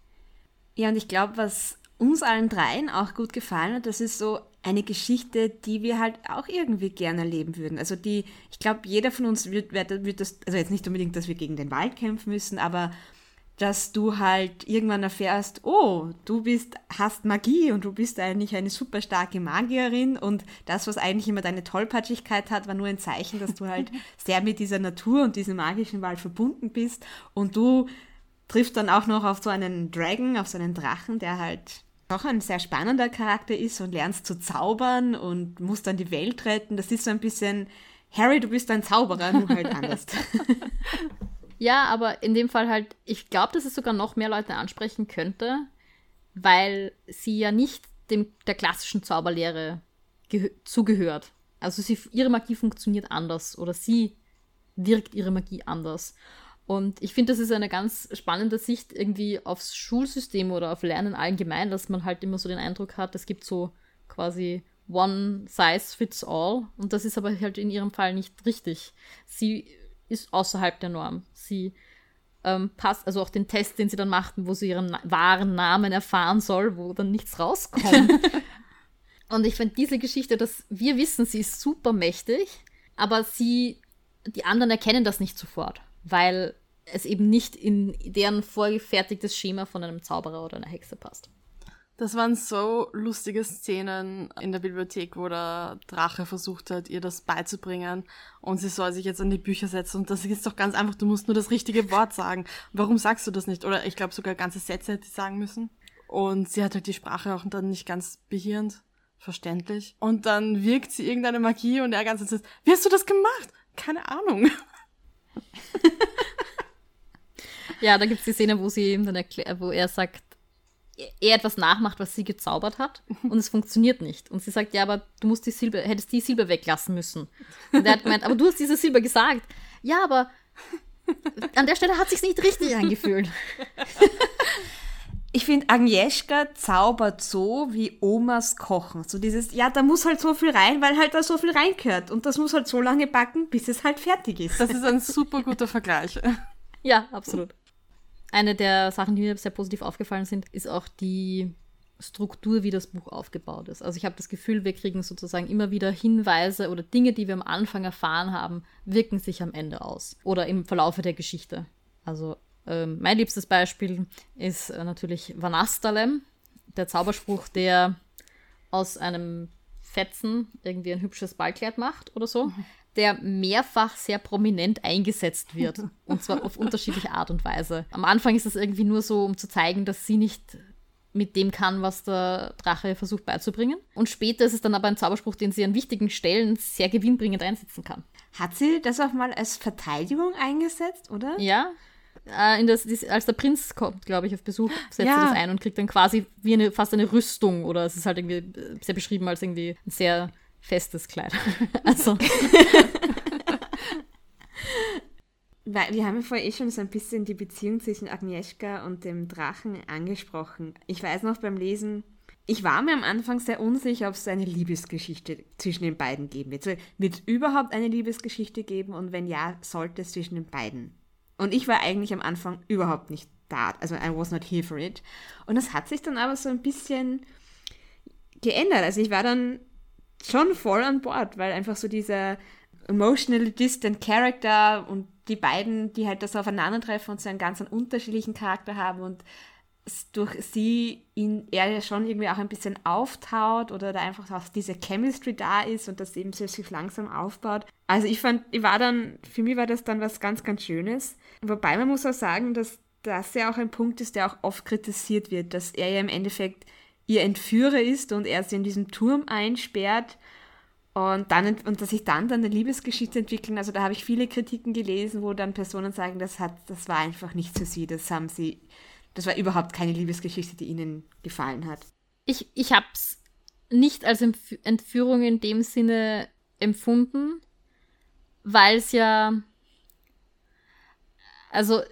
C: Ja, und ich glaube, was uns allen dreien auch gut gefallen hat, das ist so eine Geschichte, die wir halt auch irgendwie gerne erleben würden. Also die, ich glaube, jeder von uns wird, wird, das, also jetzt nicht unbedingt, dass wir gegen den Wald kämpfen müssen, aber dass du halt irgendwann erfährst, oh, du bist, hast Magie und du bist eigentlich eine super starke Magierin und das, was eigentlich immer deine Tollpatschigkeit hat, war nur ein Zeichen, dass du halt sehr mit dieser Natur und diesem magischen Wald verbunden bist und du triffst dann auch noch auf so einen Dragon, auf so einen Drachen, der halt doch ein sehr spannender Charakter ist und lernst zu zaubern und musst dann die Welt retten. Das ist so ein bisschen, Harry, du bist ein Zauberer, nur halt anders.
A: Ja, aber in dem Fall halt, ich glaube, dass es sogar noch mehr Leute ansprechen könnte, weil sie ja nicht dem, der klassischen Zauberlehre zugehört. Also sie, ihre Magie funktioniert anders oder sie wirkt ihre Magie anders. Und ich finde, das ist eine ganz spannende Sicht irgendwie aufs Schulsystem oder auf Lernen allgemein, dass man halt immer so den Eindruck hat, es gibt so quasi one size fits all. Und das ist aber halt in ihrem Fall nicht richtig. Sie ist außerhalb der Norm. Sie ähm, passt, also auch den Test, den sie dann machten, wo sie ihren wahren Namen erfahren soll, wo dann nichts rauskommt. Und ich finde diese Geschichte, dass wir wissen, sie ist super mächtig, aber sie, die anderen erkennen das nicht sofort, weil es eben nicht in deren vorgefertigtes Schema von einem Zauberer oder einer Hexe passt.
B: Das waren so lustige Szenen in der Bibliothek, wo der Drache versucht hat, ihr das beizubringen und sie soll sich jetzt an die Bücher setzen und das ist doch ganz einfach, du musst nur das richtige Wort sagen. Warum sagst du das nicht? Oder ich glaube sogar ganze Sätze hätte sie sagen müssen. Und sie hat halt die Sprache auch dann nicht ganz behirnt, verständlich. Und dann wirkt sie irgendeine Magie und er ganz sagt, wie hast du das gemacht? Keine Ahnung.
A: ja, da gibt es die Szene, wo sie ihm dann erklärt, wo er sagt, er etwas nachmacht, was sie gezaubert hat und es funktioniert nicht. Und sie sagt, ja, aber du musst die Silber, hättest die Silber weglassen müssen. Und er hat gemeint, aber du hast diese Silber gesagt. Ja, aber an der Stelle hat sich's nicht richtig angefühlt.
C: Ich finde, Agnieszka zaubert so wie Omas kochen. So dieses, ja, da muss halt so viel rein, weil halt da so viel reingehört. Und das muss halt so lange backen, bis es halt fertig ist.
B: Das ist ein super guter Vergleich.
A: Ja, absolut. Eine der Sachen, die mir sehr positiv aufgefallen sind, ist auch die Struktur, wie das Buch aufgebaut ist. Also ich habe das Gefühl, wir kriegen sozusagen immer wieder Hinweise oder Dinge, die wir am Anfang erfahren haben, wirken sich am Ende aus oder im Verlaufe der Geschichte. Also ähm, mein liebstes Beispiel ist äh, natürlich Vanastalem, der Zauberspruch, der aus einem Fetzen irgendwie ein hübsches Ballkleid macht oder so. Mhm der mehrfach sehr prominent eingesetzt wird. Und zwar auf unterschiedliche Art und Weise. Am Anfang ist das irgendwie nur so, um zu zeigen, dass sie nicht mit dem kann, was der Drache versucht beizubringen. Und später ist es dann aber ein Zauberspruch, den sie an wichtigen Stellen sehr gewinnbringend einsetzen kann.
C: Hat sie das auch mal als Verteidigung eingesetzt, oder?
A: Ja. Äh, das, als der Prinz kommt, glaube ich, auf Besuch, setzt ja. sie das ein und kriegt dann quasi wie eine, fast eine Rüstung. Oder es ist halt irgendwie sehr beschrieben als irgendwie ein sehr festes Kleid. also.
C: Wir haben ja vorher eh schon so ein bisschen die Beziehung zwischen Agnieszka und dem Drachen angesprochen. Ich weiß noch beim Lesen, ich war mir am Anfang sehr unsicher, ob es eine Liebesgeschichte zwischen den beiden geben wird. Wird es überhaupt eine Liebesgeschichte geben und wenn ja, sollte es zwischen den beiden? Und ich war eigentlich am Anfang überhaupt nicht da. Also I was not here for it. Und das hat sich dann aber so ein bisschen geändert. Also ich war dann schon voll an Bord, weil einfach so dieser emotionally distant Character und die beiden, die halt das aufeinandertreffen und so einen ganz unterschiedlichen Charakter haben und durch sie ihn er ja schon irgendwie auch ein bisschen auftaut oder da einfach auch diese Chemistry da ist und das eben sich langsam aufbaut. Also ich fand, ich war dann, für mich war das dann was ganz, ganz Schönes. Wobei man muss auch sagen, dass das ja auch ein Punkt ist, der auch oft kritisiert wird, dass er ja im Endeffekt ihr Entführer ist und er sie in diesem Turm einsperrt und, dann, und dass sich dann, dann eine Liebesgeschichte entwickeln. Also da habe ich viele Kritiken gelesen, wo dann Personen sagen, das, hat, das war einfach nicht für sie, das haben sie das war überhaupt keine Liebesgeschichte, die ihnen gefallen hat.
A: Ich, ich habe es nicht als Entführung in dem Sinne empfunden, weil es ja. Also.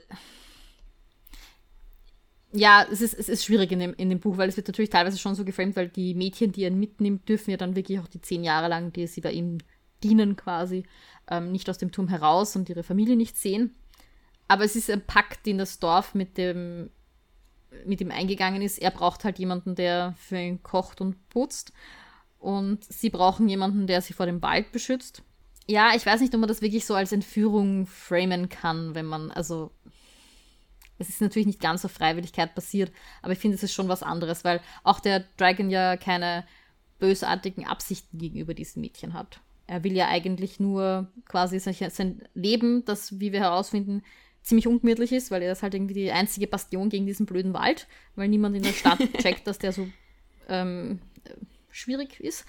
A: Ja, es ist, es ist schwierig in dem, in dem Buch, weil es wird natürlich teilweise schon so geframed, weil die Mädchen, die er mitnimmt, dürfen ja dann wirklich auch die zehn Jahre lang, die sie bei ihm dienen quasi, ähm, nicht aus dem Turm heraus und ihre Familie nicht sehen. Aber es ist ein Pakt, den das Dorf mit dem mit ihm eingegangen ist, er braucht halt jemanden, der für ihn kocht und putzt. Und sie brauchen jemanden, der sie vor dem Wald beschützt. Ja, ich weiß nicht, ob man das wirklich so als Entführung framen kann, wenn man, also es ist natürlich nicht ganz auf Freiwilligkeit passiert, aber ich finde, es ist schon was anderes, weil auch der Dragon ja keine bösartigen Absichten gegenüber diesem Mädchen hat. Er will ja eigentlich nur quasi sein Leben, das, wie wir herausfinden, ziemlich ungemütlich ist, weil er ist halt irgendwie die einzige Bastion gegen diesen blöden Wald, weil niemand in der Stadt checkt, dass der so ähm, schwierig ist.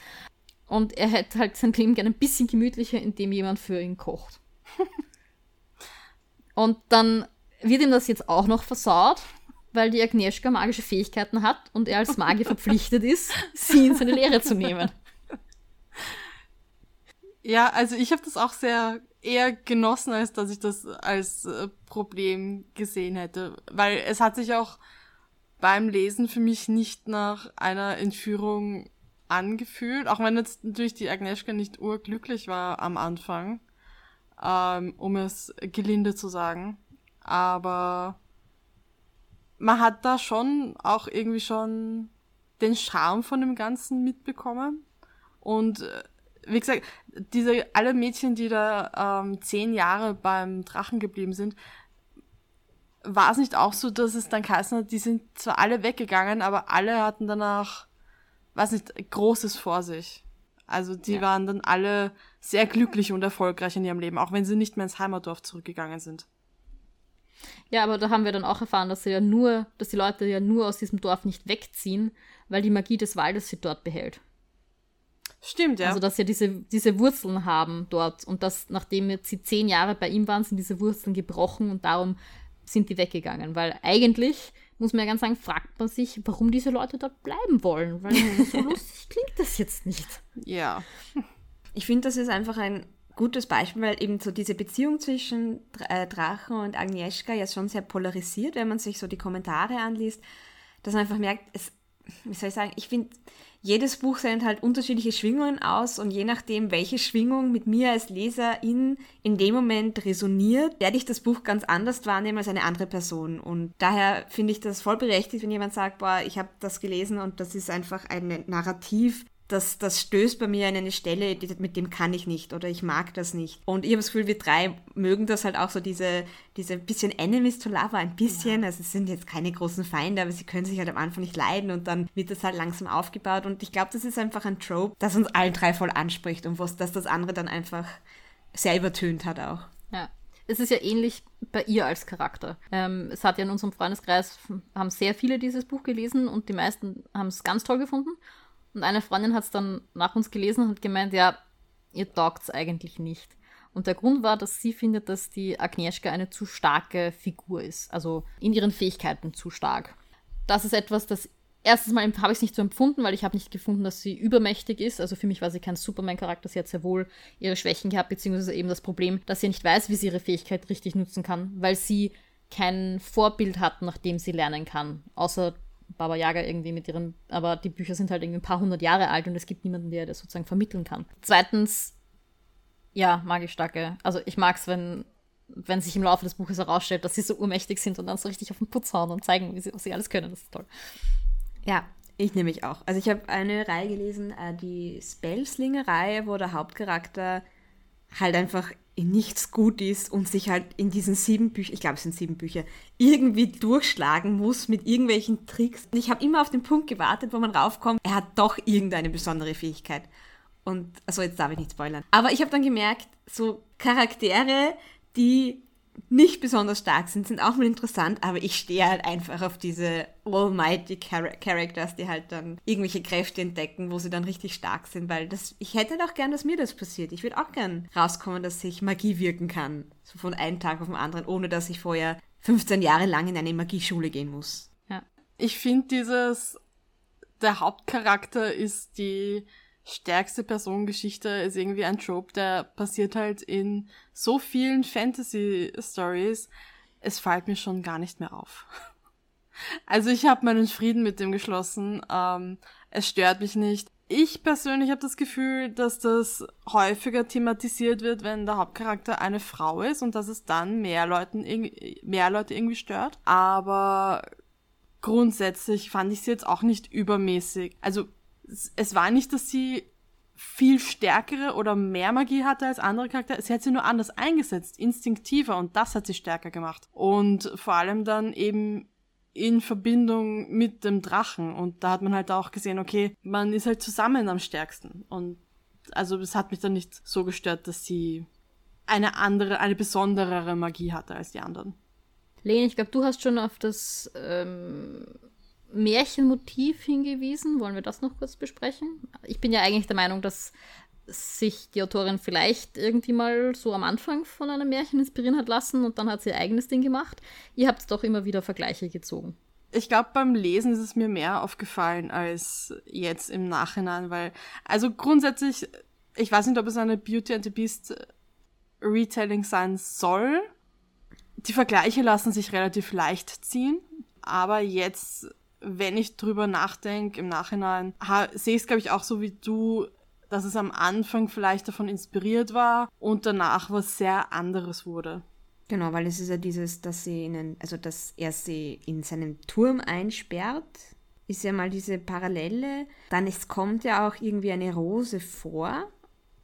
A: Und er hätte halt sein Leben gerne ein bisschen gemütlicher, indem jemand für ihn kocht. Und dann wird ihm das jetzt auch noch versaut, weil die Agnieszka magische Fähigkeiten hat und er als Magier verpflichtet ist, sie in seine Lehre zu nehmen.
B: Ja, also ich habe das auch sehr eher genossen, als dass ich das als äh, Problem gesehen hätte. Weil es hat sich auch beim Lesen für mich nicht nach einer Entführung angefühlt, auch wenn jetzt natürlich die Agnieszka nicht urglücklich war am Anfang, ähm, um es gelinde zu sagen. Aber man hat da schon auch irgendwie schon den Charme von dem Ganzen mitbekommen. Und äh, wie gesagt, diese alle Mädchen, die da ähm, zehn Jahre beim Drachen geblieben sind, war es nicht auch so, dass es dann geheißen hat, die sind zwar alle weggegangen, aber alle hatten danach, weiß nicht, Großes vor sich. Also die ja. waren dann alle sehr glücklich und erfolgreich in ihrem Leben, auch wenn sie nicht mehr ins Heimatdorf zurückgegangen sind.
A: Ja, aber da haben wir dann auch erfahren, dass sie ja nur, dass die Leute ja nur aus diesem Dorf nicht wegziehen, weil die Magie des Waldes sie dort behält.
B: Stimmt, ja.
A: Also, dass sie diese, diese Wurzeln haben dort und dass, nachdem jetzt sie zehn Jahre bei ihm waren, sind diese Wurzeln gebrochen und darum sind die weggegangen. Weil eigentlich, muss man ja ganz sagen, fragt man sich, warum diese Leute dort bleiben wollen. Weil so lustig klingt das jetzt nicht.
B: Ja.
C: Ich finde, das ist einfach ein gutes Beispiel, weil eben so diese Beziehung zwischen äh, Drachen und Agnieszka ja schon sehr polarisiert, wenn man sich so die Kommentare anliest, dass man einfach merkt, es, wie soll ich sagen, ich finde, jedes Buch sendet halt unterschiedliche Schwingungen aus und je nachdem, welche Schwingung mit mir als Leserin in dem Moment resoniert, werde ich das Buch ganz anders wahrnehmen als eine andere Person. Und daher finde ich das voll berechtigt, wenn jemand sagt, boah, ich habe das gelesen und das ist einfach ein Narrativ, das, das stößt bei mir an eine Stelle, mit dem kann ich nicht oder ich mag das nicht. Und ich habe das Gefühl, wir drei mögen das halt auch so, diese, diese bisschen Enemies to Lover, ein bisschen. Ja. Also es sind jetzt keine großen Feinde, aber sie können sich halt am Anfang nicht leiden und dann wird das halt langsam aufgebaut. Und ich glaube, das ist einfach ein Trope, das uns allen drei voll anspricht und was, dass das andere dann einfach sehr übertönt hat auch.
A: Ja. Es ist ja ähnlich bei ihr als Charakter. Ähm, es hat ja in unserem Freundeskreis, haben sehr viele dieses Buch gelesen und die meisten haben es ganz toll gefunden. Und eine Freundin hat es dann nach uns gelesen und hat gemeint, ja, ihr taugt es eigentlich nicht. Und der Grund war, dass sie findet, dass die Agnieszka eine zu starke Figur ist. Also in ihren Fähigkeiten zu stark. Das ist etwas, das erstens mal habe ich es nicht so empfunden, weil ich habe nicht gefunden, dass sie übermächtig ist. Also für mich war sie kein Superman-Charakter. Sie hat sehr wohl ihre Schwächen gehabt, beziehungsweise eben das Problem, dass sie nicht weiß, wie sie ihre Fähigkeit richtig nutzen kann, weil sie kein Vorbild hat, nach dem sie lernen kann. Außer Baba Yaga irgendwie mit ihren, aber die Bücher sind halt irgendwie ein paar hundert Jahre alt und es gibt niemanden, der das sozusagen vermitteln kann. Zweitens, ja, magisch starke. Also ich mag es, wenn, wenn sich im Laufe des Buches herausstellt, dass sie so urmächtig sind und dann so richtig auf den Putz hauen und zeigen, wie sie, was sie alles können. Das ist toll.
C: Ja, ich nehme mich auch. Also ich habe eine Reihe gelesen, äh, die Spellslinger-Reihe, wo der Hauptcharakter halt einfach in nichts gut ist und sich halt in diesen sieben Büchern, ich glaube es sind sieben Bücher, irgendwie durchschlagen muss mit irgendwelchen Tricks. Und ich habe immer auf den Punkt gewartet, wo man raufkommt, er hat doch irgendeine besondere Fähigkeit. Und, also jetzt darf ich nicht spoilern. Aber ich habe dann gemerkt, so Charaktere, die nicht besonders stark sind, sind auch mal interessant, aber ich stehe halt einfach auf diese almighty Char Characters, die halt dann irgendwelche Kräfte entdecken, wo sie dann richtig stark sind, weil das, ich hätte halt auch gern, dass mir das passiert. Ich würde auch gern rauskommen, dass ich Magie wirken kann. So von einem Tag auf den anderen, ohne dass ich vorher 15 Jahre lang in eine Magieschule gehen muss.
B: Ja. Ich finde dieses, der Hauptcharakter ist die stärkste Personengeschichte ist irgendwie ein Trope, der passiert halt in so vielen Fantasy-Stories. Es fällt mir schon gar nicht mehr auf. Also ich habe meinen Frieden mit dem geschlossen. Ähm, es stört mich nicht. Ich persönlich habe das Gefühl, dass das häufiger thematisiert wird, wenn der Hauptcharakter eine Frau ist und dass es dann mehr, Leuten mehr Leute irgendwie stört. Aber grundsätzlich fand ich sie jetzt auch nicht übermäßig. Also es war nicht, dass sie viel stärkere oder mehr Magie hatte als andere Charaktere. Sie hat sie nur anders eingesetzt, instinktiver und das hat sie stärker gemacht. Und vor allem dann eben in Verbindung mit dem Drachen. Und da hat man halt auch gesehen, okay, man ist halt zusammen am stärksten. Und also es hat mich dann nicht so gestört, dass sie eine andere, eine besonderere Magie hatte als die anderen.
A: Lene, ich glaube, du hast schon auf das ähm, Märchenmotiv hingewiesen. Wollen wir das noch kurz besprechen? Ich bin ja eigentlich der Meinung, dass sich die Autorin vielleicht irgendwie mal so am Anfang von einem Märchen inspirieren hat lassen und dann hat sie ihr eigenes Ding gemacht. Ihr habt doch immer wieder Vergleiche gezogen.
B: Ich glaube, beim Lesen ist es mir mehr aufgefallen als jetzt im Nachhinein, weil, also grundsätzlich, ich weiß nicht, ob es eine Beauty and the Beast Retelling sein soll. Die Vergleiche lassen sich relativ leicht ziehen, aber jetzt wenn ich drüber nachdenke im Nachhinein, sehe ich es, glaube ich, auch so wie du, dass es am Anfang vielleicht davon inspiriert war und danach was sehr anderes wurde.
C: Genau, weil es ist ja dieses, dass sie ihnen, also dass er sie in seinen Turm einsperrt, ist ja mal diese Parallele. Dann es kommt ja auch irgendwie eine Rose vor,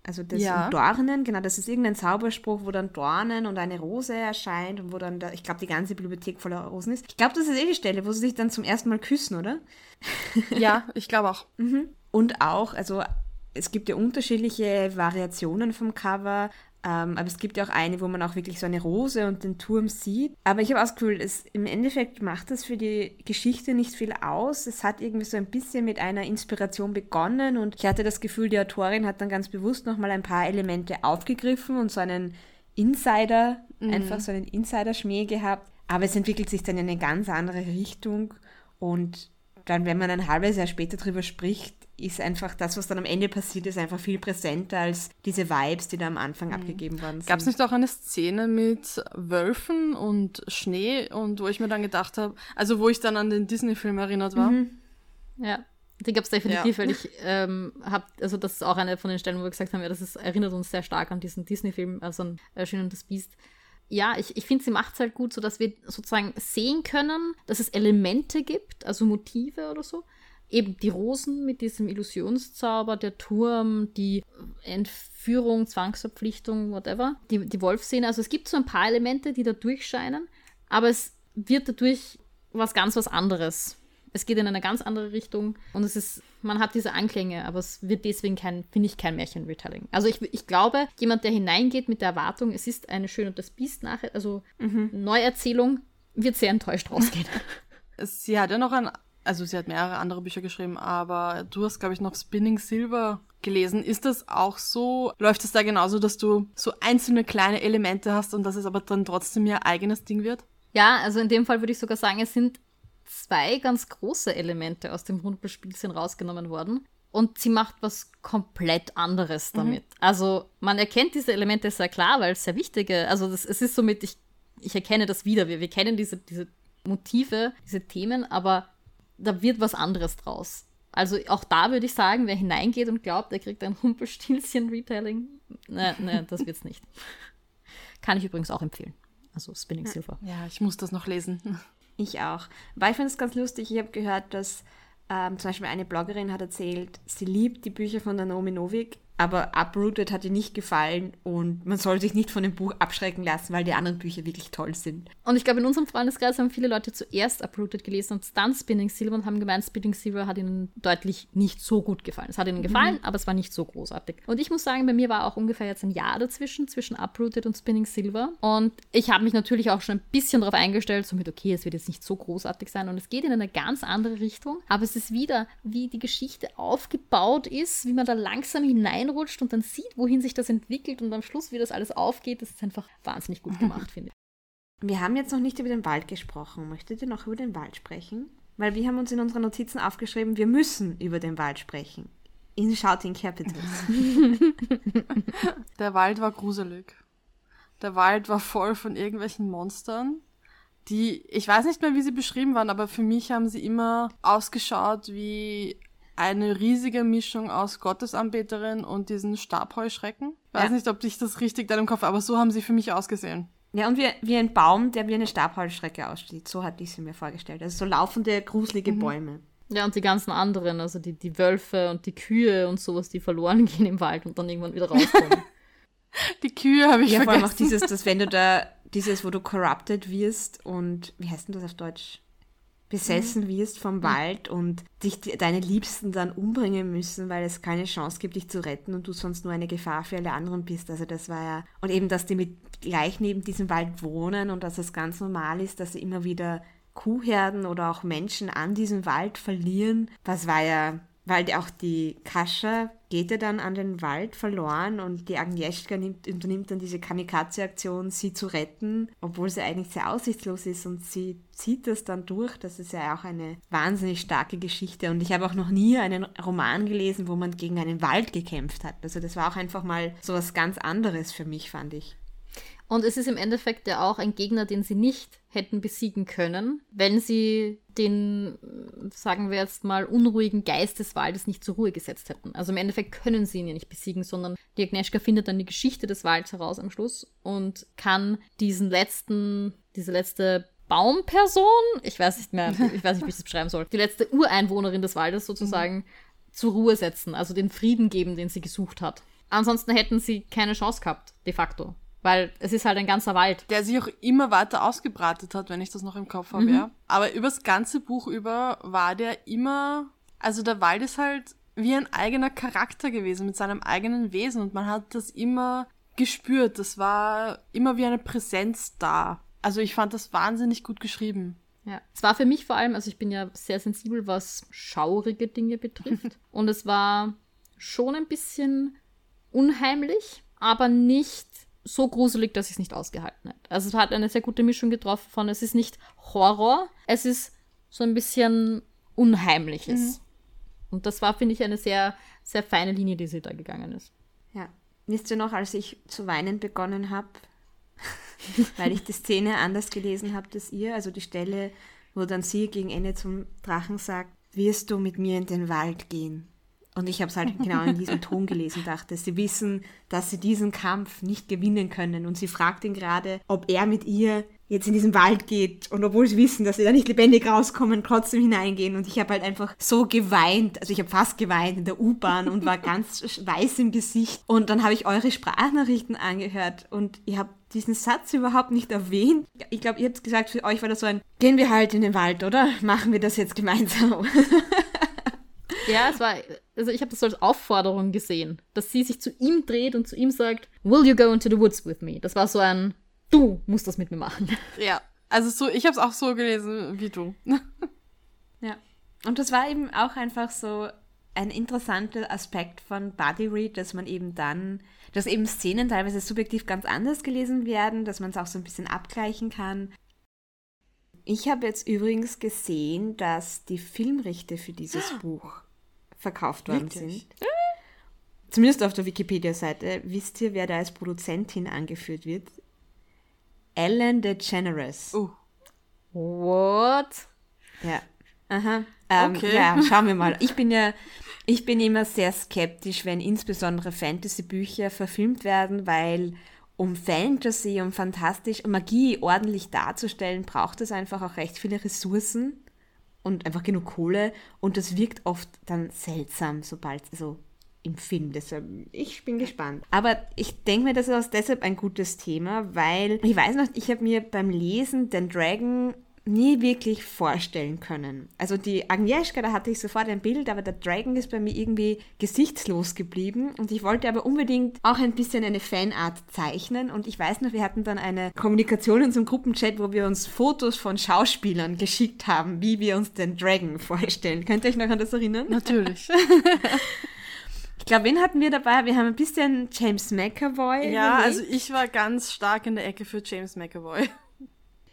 C: also das ja. Dornen, genau, das ist irgendein Zauberspruch, wo dann Dornen und eine Rose erscheint und wo dann, da, ich glaube, die ganze Bibliothek voller Rosen ist. Ich glaube, das ist eh die Stelle, wo sie sich dann zum ersten Mal küssen, oder?
B: Ja, ich glaube auch.
C: mhm. Und auch, also es gibt ja unterschiedliche Variationen vom Cover. Ähm, aber es gibt ja auch eine, wo man auch wirklich so eine Rose und den Turm sieht. Aber ich habe auch das Gefühl, es, im Endeffekt macht das für die Geschichte nicht viel aus. Es hat irgendwie so ein bisschen mit einer Inspiration begonnen und ich hatte das Gefühl, die Autorin hat dann ganz bewusst nochmal ein paar Elemente aufgegriffen und so einen Insider, mhm. einfach so einen Insider-Schmäh gehabt. Aber es entwickelt sich dann in eine ganz andere Richtung und dann, wenn man ein halbes Jahr später drüber spricht, ist einfach das, was dann am Ende passiert, ist einfach viel präsenter als diese Vibes, die da am Anfang mhm. abgegeben worden sind.
B: Gab es nicht auch eine Szene mit Wölfen und Schnee und wo ich mir dann gedacht habe, also wo ich dann an den Disney-Film erinnert war? Mhm.
A: Ja. Die gab es definitiv, ja. weil ich ähm, habe, also das ist auch eine von den Stellen, wo wir gesagt haben, ja, das ist, erinnert uns sehr stark an diesen Disney-Film, also an äh, Schön und das Biest. Ja, ich, ich finde, sie macht es halt gut, so dass wir sozusagen sehen können, dass es Elemente gibt, also Motive oder so, eben die Rosen mit diesem Illusionszauber, der Turm, die Entführung, Zwangsverpflichtung, whatever, die, die Wolfszene. Also es gibt so ein paar Elemente, die da durchscheinen, aber es wird dadurch was ganz was anderes. Es geht in eine ganz andere Richtung und es ist, man hat diese Anklänge, aber es wird deswegen kein, finde ich, kein Märchen-Retelling. Also ich, ich glaube, jemand, der hineingeht mit der Erwartung, es ist eine Schön und das Biest nachher, also mhm. Neuerzählung, wird sehr enttäuscht rausgehen.
B: Sie hat ja noch ein also sie hat mehrere andere Bücher geschrieben, aber du hast, glaube ich, noch Spinning Silver gelesen. Ist das auch so? Läuft es da genauso, dass du so einzelne kleine Elemente hast und dass es aber dann trotzdem ihr eigenes Ding wird?
A: Ja, also in dem Fall würde ich sogar sagen, es sind zwei ganz große Elemente aus dem Rundspielchen rausgenommen worden. Und sie macht was komplett anderes mhm. damit. Mhm. Also man erkennt diese Elemente sehr klar, weil es sehr wichtige, also das, es ist somit, ich, ich erkenne das wieder. Wir, wir kennen diese, diese Motive, diese Themen, aber da wird was anderes draus. Also auch da würde ich sagen, wer hineingeht und glaubt, er kriegt ein Rumpelstilzchen-Retelling, ne, ne, das wird's nicht. Kann ich übrigens auch empfehlen. Also Spinning Silver.
B: Ja, ich muss das noch lesen.
C: Ich auch. Weil ich finde es ganz lustig, ich habe gehört, dass ähm, zum Beispiel eine Bloggerin hat erzählt, sie liebt die Bücher von der Naomi Novik, aber Uprooted hat ihr nicht gefallen und man soll sich nicht von dem Buch abschrecken lassen, weil die anderen Bücher wirklich toll sind.
A: Und ich glaube, in unserem Freundeskreis haben viele Leute zuerst Uprooted gelesen und dann Spinning Silver und haben gemeint, Spinning Silver hat ihnen deutlich nicht so gut gefallen. Es hat ihnen gefallen, mhm. aber es war nicht so großartig. Und ich muss sagen, bei mir war auch ungefähr jetzt ein Jahr dazwischen, zwischen Uprooted und Spinning Silver. Und ich habe mich natürlich auch schon ein bisschen darauf eingestellt, so mit, okay, es wird jetzt nicht so großartig sein und es geht in eine ganz andere Richtung, aber es ist wieder, wie die Geschichte aufgebaut ist, wie man da langsam hineinrutscht und dann sieht, wohin sich das entwickelt und am Schluss, wie das alles aufgeht, das ist einfach wahnsinnig gut gemacht, finde ich.
C: Wir haben jetzt noch nicht über den Wald gesprochen. Möchtet ihr noch über den Wald sprechen? Weil wir haben uns in unseren Notizen aufgeschrieben, wir müssen über den Wald sprechen. In Shouting Capitals.
B: Der Wald war gruselig. Der Wald war voll von irgendwelchen Monstern, die, ich weiß nicht mehr, wie sie beschrieben waren, aber für mich haben sie immer ausgeschaut wie eine riesige Mischung aus Gottesanbeterin und diesen Stabheuschrecken. Ich weiß ja. nicht, ob ich das richtig da im Kopf, aber so haben sie für mich ausgesehen.
C: Ja, und wie, wie ein Baum, der wie eine Stabheuschrecke aussieht. So hatte ich sie mir vorgestellt. Also so laufende, gruselige mhm. Bäume.
A: Ja, und die ganzen anderen, also die, die Wölfe und die Kühe und sowas, die verloren gehen im Wald und dann irgendwann wieder rauskommen.
B: die Kühe habe ich ja, vergessen. Ja, vor allem
C: auch dieses, dass wenn du da, dieses, wo du corrupted wirst und, wie heißt denn das auf Deutsch? Besessen mhm. wirst vom mhm. Wald und dich deine Liebsten dann umbringen müssen, weil es keine Chance gibt, dich zu retten und du sonst nur eine Gefahr für alle anderen bist. Also das war ja und eben, dass die mit gleich neben diesem Wald wohnen und dass es ganz normal ist, dass sie immer wieder Kuhherden oder auch Menschen an diesem Wald verlieren. Das war ja weil auch die Kascha geht ja dann an den Wald verloren und die Agnieszka nimmt, unternimmt dann diese Kamikaze-Aktion, sie zu retten, obwohl sie eigentlich sehr aussichtslos ist und sie zieht das dann durch. Das ist ja auch eine wahnsinnig starke Geschichte und ich habe auch noch nie einen Roman gelesen, wo man gegen einen Wald gekämpft hat. Also das war auch einfach mal so was ganz anderes für mich, fand ich.
A: Und es ist im Endeffekt ja auch ein Gegner, den sie nicht hätten besiegen können, wenn sie den, sagen wir jetzt mal, unruhigen Geist des Waldes nicht zur Ruhe gesetzt hätten. Also im Endeffekt können sie ihn ja nicht besiegen, sondern die Agnieszka findet dann die Geschichte des Walds heraus am Schluss und kann diesen letzten, diese letzte Baumperson, ich weiß nicht mehr, ich weiß nicht, wie ich das beschreiben soll, die letzte Ureinwohnerin des Waldes sozusagen mhm. zur Ruhe setzen, also den Frieden geben, den sie gesucht hat. Ansonsten hätten sie keine Chance gehabt, de facto. Weil es ist halt ein ganzer Wald.
B: Der sich auch immer weiter ausgebratet hat, wenn ich das noch im Kopf habe, mhm. ja. Aber übers ganze Buch über war der immer. Also der Wald ist halt wie ein eigener Charakter gewesen mit seinem eigenen Wesen und man hat das immer gespürt. Das war immer wie eine Präsenz da. Also ich fand das wahnsinnig gut geschrieben.
A: Ja, es war für mich vor allem, also ich bin ja sehr sensibel, was schaurige Dinge betrifft. und es war schon ein bisschen unheimlich, aber nicht so gruselig, dass ich es nicht ausgehalten hätte. Also es hat eine sehr gute Mischung getroffen von, es ist nicht Horror, es ist so ein bisschen Unheimliches. Mhm. Und das war, finde ich, eine sehr, sehr feine Linie, die sie da gegangen ist.
C: Ja. Wisst ihr noch, als ich zu weinen begonnen habe, weil ich die Szene anders gelesen habe als ihr, also die Stelle, wo dann sie gegen Ende zum Drachen sagt, wirst du mit mir in den Wald gehen? Und ich habe es halt genau in diesem Ton gelesen, dachte, sie wissen, dass sie diesen Kampf nicht gewinnen können. Und sie fragt ihn gerade, ob er mit ihr jetzt in diesen Wald geht und obwohl sie wissen, dass sie da nicht lebendig rauskommen, trotzdem hineingehen. Und ich habe halt einfach so geweint, also ich habe fast geweint in der U-Bahn und war ganz weiß im Gesicht. Und dann habe ich eure Sprachnachrichten angehört und ihr habt diesen Satz überhaupt nicht erwähnt. Ich glaube, ihr habt gesagt, für euch war das so ein, gehen wir halt in den Wald, oder? Machen wir das jetzt gemeinsam.
A: Ja, es war, also ich habe das so als Aufforderung gesehen, dass sie sich zu ihm dreht und zu ihm sagt, Will you go into the woods with me? Das war so ein, du musst das mit mir machen.
B: Ja, also so, ich habe es auch so gelesen wie du.
C: ja. Und das war eben auch einfach so ein interessanter Aspekt von Body Read, dass man eben dann, dass eben Szenen teilweise subjektiv ganz anders gelesen werden, dass man es auch so ein bisschen abgleichen kann. Ich habe jetzt übrigens gesehen, dass die Filmrechte für dieses Buch verkauft worden Wirklich? sind. Zumindest auf der Wikipedia-Seite. Wisst ihr, wer da als Produzentin angeführt wird? Ellen DeGeneres.
A: Oh. What?
C: Ja. Aha. Ähm, okay. Ja, schauen wir mal. Ich bin ja, ich bin immer sehr skeptisch, wenn insbesondere Fantasy-Bücher verfilmt werden, weil um Fantasy, um fantastisch, um Magie ordentlich darzustellen, braucht es einfach auch recht viele Ressourcen und einfach genug Kohle und das wirkt oft dann seltsam, sobald, also im Film. Deshalb, ich bin gespannt. Aber ich denke mir, das ist deshalb ein gutes Thema, weil ich weiß noch, ich habe mir beim Lesen den Dragon nie wirklich vorstellen können. Also die Agnieszka, da hatte ich sofort ein Bild, aber der Dragon ist bei mir irgendwie gesichtslos geblieben und ich wollte aber unbedingt auch ein bisschen eine Fanart zeichnen und ich weiß noch, wir hatten dann eine Kommunikation in unserem Gruppenchat, wo wir uns Fotos von Schauspielern geschickt haben, wie wir uns den Dragon vorstellen. Könnt ihr euch noch an das erinnern?
B: Natürlich.
C: Ich glaube, wen hatten wir dabei? Wir haben ein bisschen James McAvoy.
B: ja, also ich war ganz stark in der Ecke für James McAvoy.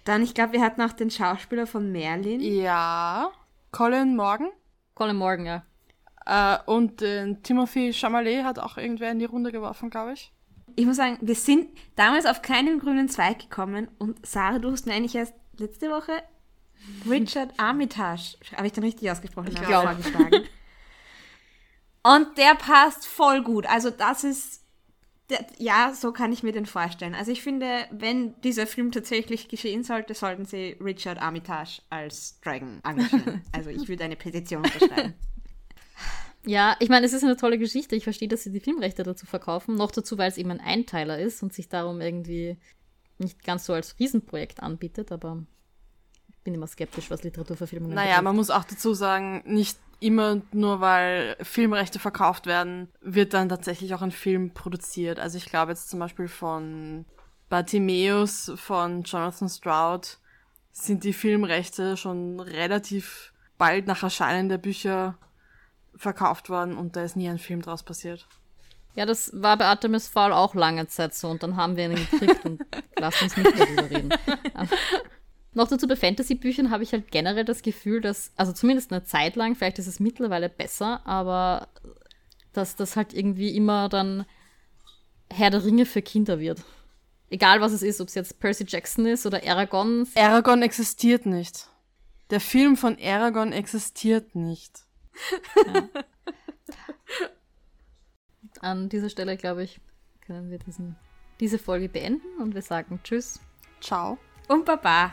C: Dann, ich glaube, wir hatten auch den Schauspieler von Merlin.
B: Ja. Colin Morgan.
A: Colin Morgan, ja.
B: Äh, und den Timothy Chalamet hat auch irgendwer in die Runde geworfen, glaube ich.
C: Ich muss sagen, wir sind damals auf keinen grünen Zweig gekommen und Sarah, du hast mir eigentlich erst letzte Woche Richard Armitage, habe ich den richtig ausgesprochen?
B: Ich
C: habe,
B: glaube.
C: vorgeschlagen. Und der passt voll gut. Also das ist, ja, so kann ich mir den vorstellen. Also ich finde, wenn dieser Film tatsächlich geschehen sollte, sollten sie Richard Armitage als Dragon engagieren. also ich würde eine Petition unterschreiben.
A: Ja, ich meine, es ist eine tolle Geschichte. Ich verstehe, dass sie die Filmrechte dazu verkaufen. Noch dazu, weil es eben ein Einteiler ist und sich darum irgendwie nicht ganz so als Riesenprojekt anbietet, aber ich bin immer skeptisch, was Literaturverfilmungen
B: Naja, man muss auch dazu sagen, nicht immer nur weil Filmrechte verkauft werden, wird dann tatsächlich auch ein Film produziert. Also ich glaube jetzt zum Beispiel von Bartimeus von Jonathan Stroud sind die Filmrechte schon relativ bald nach Erscheinen der Bücher verkauft worden und da ist nie ein Film draus passiert.
A: Ja, das war bei Artemis Fowl auch lange Zeit so und dann haben wir ihn gekriegt und lasst uns nicht darüber reden. Noch dazu bei Fantasy-Büchern habe ich halt generell das Gefühl, dass, also zumindest eine Zeit lang, vielleicht ist es mittlerweile besser, aber dass das halt irgendwie immer dann Herr der Ringe für Kinder wird. Egal was es ist, ob es jetzt Percy Jackson ist oder Aragorn.
B: Aragorn existiert nicht. Der Film von Aragorn existiert nicht.
A: An dieser Stelle, glaube ich, können wir diesen, diese Folge beenden und wir sagen Tschüss.
B: Ciao.
C: Und Baba.